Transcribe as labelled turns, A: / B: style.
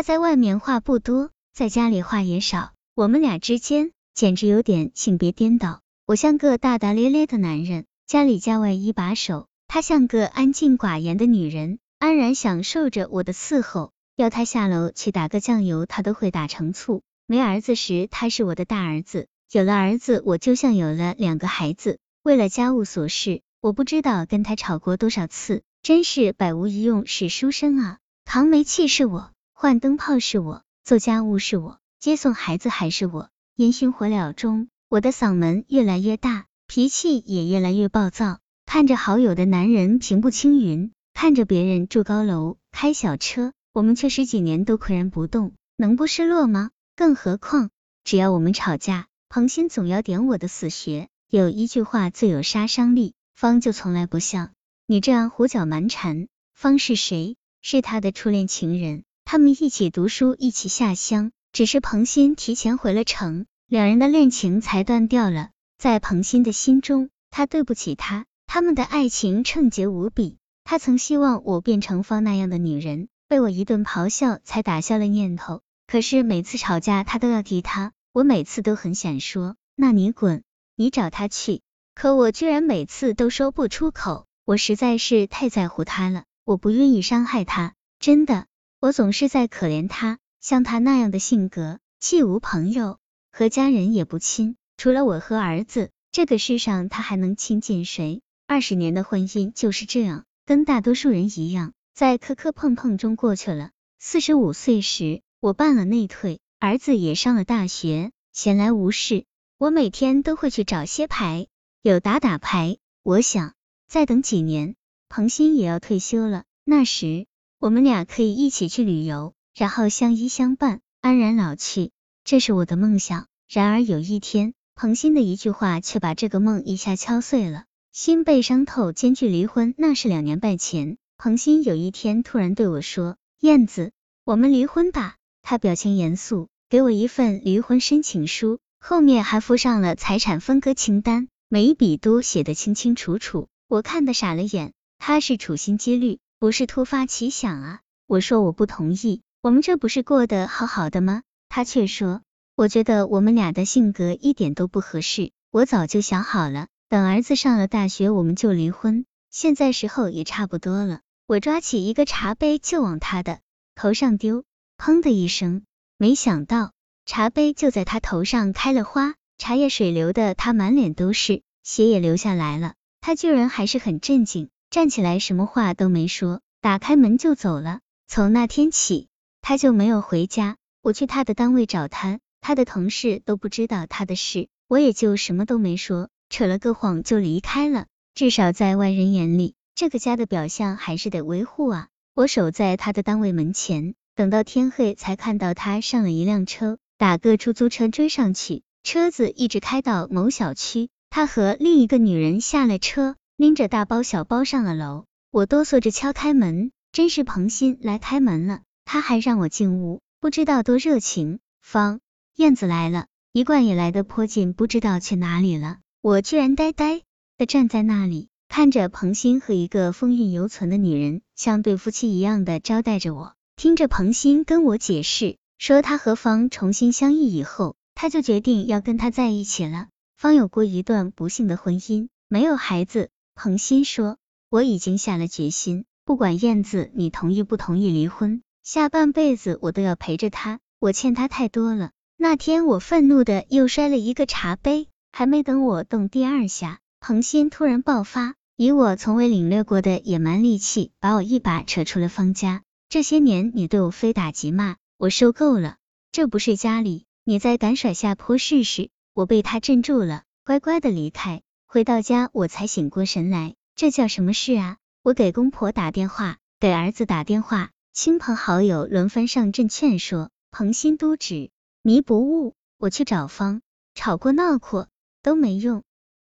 A: 他在外面话不多，在家里话也少，我们俩之间简直有点性别颠倒。我像个大大咧咧的男人，家里家外一把手；他像个安静寡言的女人，安然享受着我的伺候。要他下楼去打个酱油，他都会打成醋。没儿子时，他是我的大儿子；有了儿子，我就像有了两个孩子。为了家务琐事，我不知道跟他吵过多少次，真是百无一用是书生啊！扛煤气是我，换灯泡是我，做家务是我，接送孩子还是我。烟熏火燎中。我的嗓门越来越大，脾气也越来越暴躁。看着好友的男人平步青云，看着别人住高楼开小车，我们却十几年都岿然不动，能不失落吗？更何况，只要我们吵架，彭鑫总要点我的死穴。有一句话最有杀伤力，方就从来不像你这样胡搅蛮缠。方是谁？是他的初恋情人，他们一起读书，一起下乡，只是彭鑫提前回了城。两人的恋情才断掉了，在彭鑫的心中，他对不起他，他们的爱情圣洁无比。他曾希望我变成方那样的女人，被我一顿咆哮才打消了念头。可是每次吵架，他都要提他，我每次都很想说，那你滚，你找他去。可我居然每次都说不出口，我实在是太在乎他了，我不愿意伤害他，真的，我总是在可怜他，像他那样的性格，既无朋友。和家人也不亲，除了我和儿子，这个世上他还能亲近谁？二十年的婚姻就是这样，跟大多数人一样，在磕磕碰碰中过去了。四十五岁时，我办了内退，儿子也上了大学，闲来无事，我每天都会去找些牌，有打打牌。我想，再等几年，彭鑫也要退休了，那时我们俩可以一起去旅游，然后相依相伴，安然老去。这是我的梦想。然而有一天，彭鑫的一句话却把这个梦一下敲碎了。心被伤透，艰巨离婚，那是两年半前。彭鑫有一天突然对我说：“燕子，我们离婚吧。”他表情严肃，给我一份离婚申请书，后面还附上了财产分割清单，每一笔都写得清清楚楚。我看得傻了眼。他是处心积虑，不是突发奇想啊！我说我不同意，我们这不是过得好好的吗？他却说，我觉得我们俩的性格一点都不合适，我早就想好了，等儿子上了大学我们就离婚，现在时候也差不多了。我抓起一个茶杯就往他的头上丢，砰的一声，没想到茶杯就在他头上开了花，茶叶水流的他满脸都是，血也流下来了。他居然还是很镇静，站起来什么话都没说，打开门就走了。从那天起，他就没有回家。我去他的单位找他，他的同事都不知道他的事，我也就什么都没说，扯了个谎就离开了。至少在外人眼里，这个家的表象还是得维护啊。我守在他的单位门前，等到天黑才看到他上了一辆车，打个出租车追上去，车子一直开到某小区，他和另一个女人下了车，拎着大包小包上了楼。我哆嗦着敲开门，真是彭鑫来开门了，他还让我进屋。不知道多热情，方燕子来了，一贯也来的颇近，不知道去哪里了。我居然呆呆的站在那里，看着彭鑫和一个风韵犹存的女人像对夫妻一样的招待着我，听着彭鑫跟我解释，说他和方重新相遇以后，他就决定要跟他在一起了。方有过一段不幸的婚姻，没有孩子。彭鑫说，我已经下了决心，不管燕子你同意不同意离婚。下半辈子我都要陪着她，我欠她太多了。那天我愤怒的又摔了一个茶杯，还没等我动第二下，彭鑫突然爆发，以我从未领略过的野蛮力气，把我一把扯出了方家。这些年你对我非打即骂，我受够了。这不是家里，你再敢甩下坡试试。我被他镇住了，乖乖的离开。回到家我才醒过神来，这叫什么事啊？我给公婆打电话，给儿子打电话。亲朋好友轮番上阵劝说，彭心都执迷不悟。我去找方，吵过闹过都没用。